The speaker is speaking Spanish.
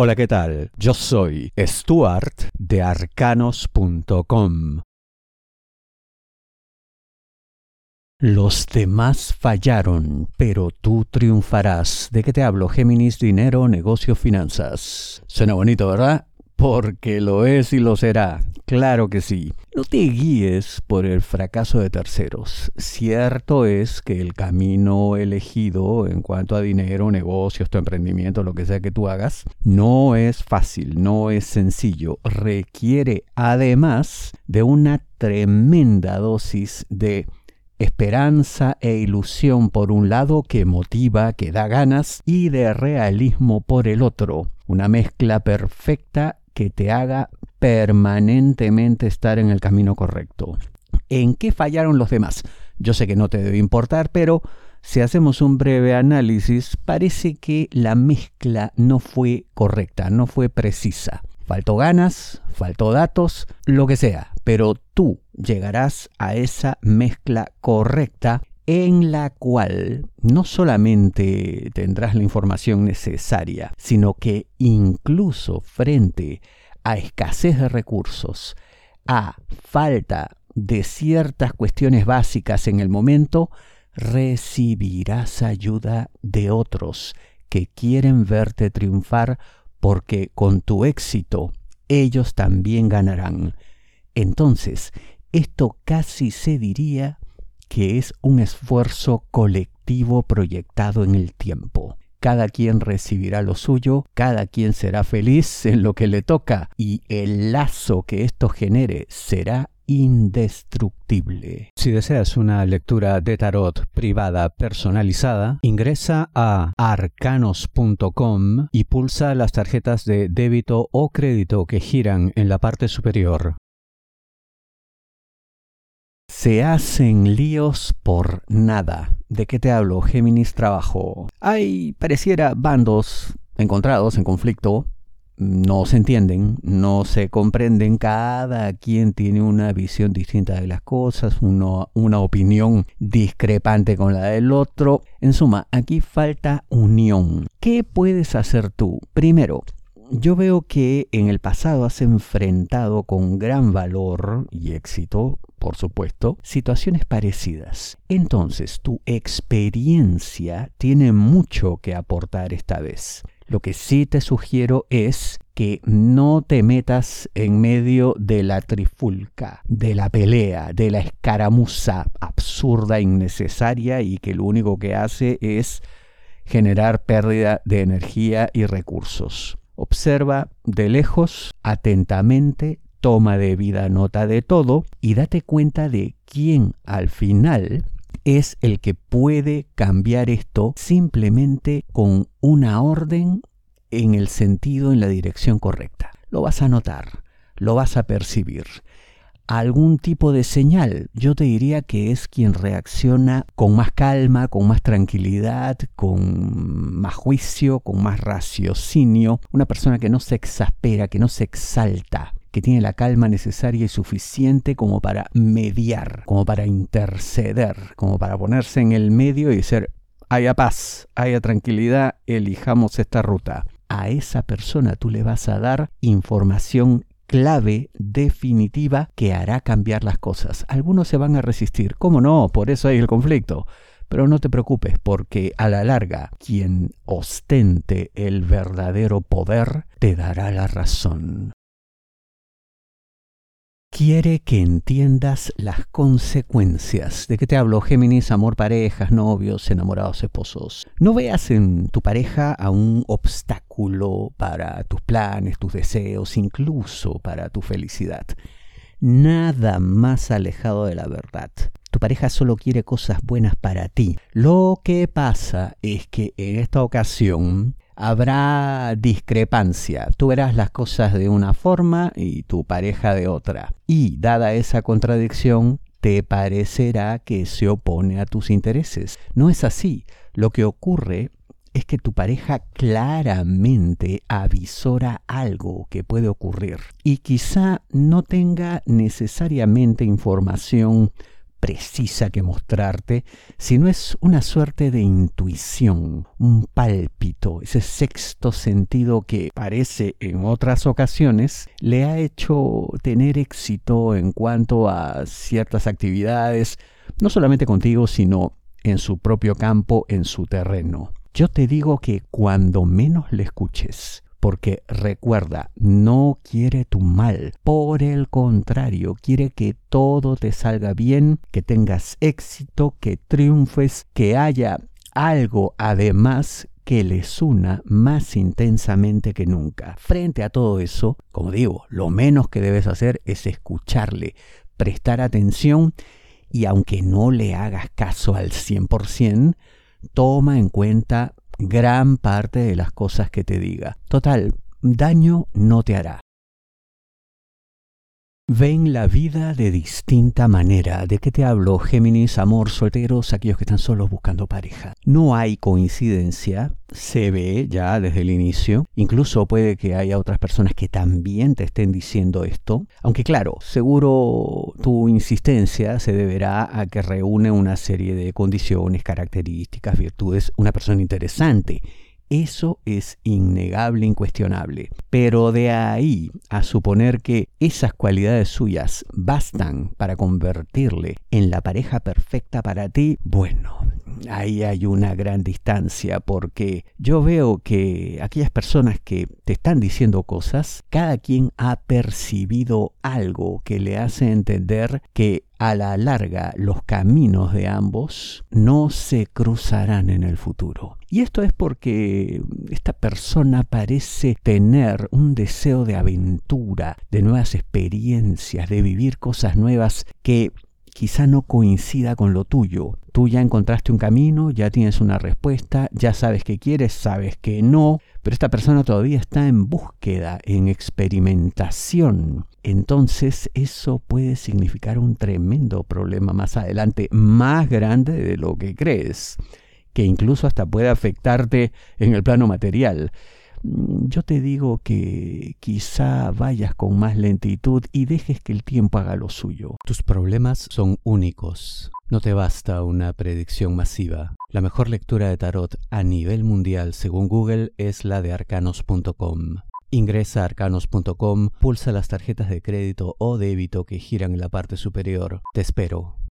Hola, ¿qué tal? Yo soy Stuart de arcanos.com. Los demás fallaron, pero tú triunfarás. ¿De qué te hablo? Géminis, dinero, negocio, finanzas. Suena bonito, ¿verdad? Porque lo es y lo será. Claro que sí. No te guíes por el fracaso de terceros. Cierto es que el camino elegido en cuanto a dinero, negocios, tu emprendimiento, lo que sea que tú hagas, no es fácil, no es sencillo. Requiere además de una tremenda dosis de esperanza e ilusión por un lado que motiva, que da ganas, y de realismo por el otro. Una mezcla perfecta que te haga permanentemente estar en el camino correcto. ¿En qué fallaron los demás? Yo sé que no te debe importar, pero si hacemos un breve análisis, parece que la mezcla no fue correcta, no fue precisa. Faltó ganas, faltó datos, lo que sea, pero tú llegarás a esa mezcla correcta en la cual no solamente tendrás la información necesaria, sino que incluso frente a escasez de recursos, a falta de ciertas cuestiones básicas en el momento, recibirás ayuda de otros que quieren verte triunfar porque con tu éxito ellos también ganarán. Entonces, esto casi se diría que es un esfuerzo colectivo proyectado en el tiempo. Cada quien recibirá lo suyo, cada quien será feliz en lo que le toca y el lazo que esto genere será indestructible. Si deseas una lectura de tarot privada personalizada, ingresa a arcanos.com y pulsa las tarjetas de débito o crédito que giran en la parte superior. Se hacen líos por nada. ¿De qué te hablo? Géminis trabajo. Hay, pareciera, bandos encontrados en conflicto. No se entienden, no se comprenden. Cada quien tiene una visión distinta de las cosas, una opinión discrepante con la del otro. En suma, aquí falta unión. ¿Qué puedes hacer tú? Primero, yo veo que en el pasado has enfrentado con gran valor y éxito por supuesto, situaciones parecidas. Entonces, tu experiencia tiene mucho que aportar esta vez. Lo que sí te sugiero es que no te metas en medio de la trifulca, de la pelea, de la escaramuza absurda, innecesaria y que lo único que hace es generar pérdida de energía y recursos. Observa de lejos, atentamente, toma debida nota de todo y date cuenta de quién al final es el que puede cambiar esto simplemente con una orden en el sentido, en la dirección correcta. Lo vas a notar, lo vas a percibir. Algún tipo de señal, yo te diría que es quien reacciona con más calma, con más tranquilidad, con más juicio, con más raciocinio, una persona que no se exaspera, que no se exalta, que tiene la calma necesaria y suficiente como para mediar, como para interceder, como para ponerse en el medio y decir, haya paz, haya tranquilidad, elijamos esta ruta. A esa persona tú le vas a dar información clave definitiva que hará cambiar las cosas. Algunos se van a resistir, ¿cómo no? Por eso hay el conflicto. Pero no te preocupes, porque a la larga, quien ostente el verdadero poder te dará la razón quiere que entiendas las consecuencias. ¿De qué te hablo? Géminis, amor, parejas, novios, enamorados, esposos. No veas en tu pareja a un obstáculo para tus planes, tus deseos, incluso para tu felicidad. Nada más alejado de la verdad. Tu pareja solo quiere cosas buenas para ti. Lo que pasa es que en esta ocasión habrá discrepancia. Tú verás las cosas de una forma y tu pareja de otra. Y dada esa contradicción, te parecerá que se opone a tus intereses. No es así. Lo que ocurre es que tu pareja claramente avisora algo que puede ocurrir y quizá no tenga necesariamente información precisa que mostrarte, sino es una suerte de intuición, un pálpito, ese sexto sentido que parece en otras ocasiones le ha hecho tener éxito en cuanto a ciertas actividades, no solamente contigo, sino en su propio campo, en su terreno. Yo te digo que cuando menos le escuches, porque recuerda, no quiere tu mal, por el contrario, quiere que todo te salga bien, que tengas éxito, que triunfes, que haya algo además que les una más intensamente que nunca. Frente a todo eso, como digo, lo menos que debes hacer es escucharle, prestar atención y aunque no le hagas caso al 100%, toma en cuenta gran parte de las cosas que te diga. Total, daño no te hará. Ven la vida de distinta manera. ¿De qué te hablo? Géminis, amor, solteros, aquellos que están solos buscando pareja. No hay coincidencia, se ve ya desde el inicio. Incluso puede que haya otras personas que también te estén diciendo esto. Aunque claro, seguro tu insistencia se deberá a que reúne una serie de condiciones, características, virtudes, una persona interesante eso es innegable, incuestionable. Pero de ahí a suponer que esas cualidades suyas bastan para convertirle en la pareja perfecta para ti, bueno, ahí hay una gran distancia porque yo veo que aquellas personas que te están diciendo cosas, cada quien ha percibido algo que le hace entender que a la larga los caminos de ambos no se cruzarán en el futuro. Y esto es porque esta persona parece tener un deseo de aventura, de nuevas experiencias, de vivir cosas nuevas que quizá no coincida con lo tuyo. Tú ya encontraste un camino, ya tienes una respuesta, ya sabes qué quieres, sabes que no, pero esta persona todavía está en búsqueda, en experimentación. Entonces eso puede significar un tremendo problema más adelante, más grande de lo que crees, que incluso hasta puede afectarte en el plano material. Mm, yo te digo que quizá vayas con más lentitud y dejes que el tiempo haga lo suyo. Tus problemas son únicos. No te basta una predicción masiva. La mejor lectura de tarot a nivel mundial según Google es la de arcanos.com. Ingresa a arcanos.com, pulsa las tarjetas de crédito o débito que giran en la parte superior. Te espero.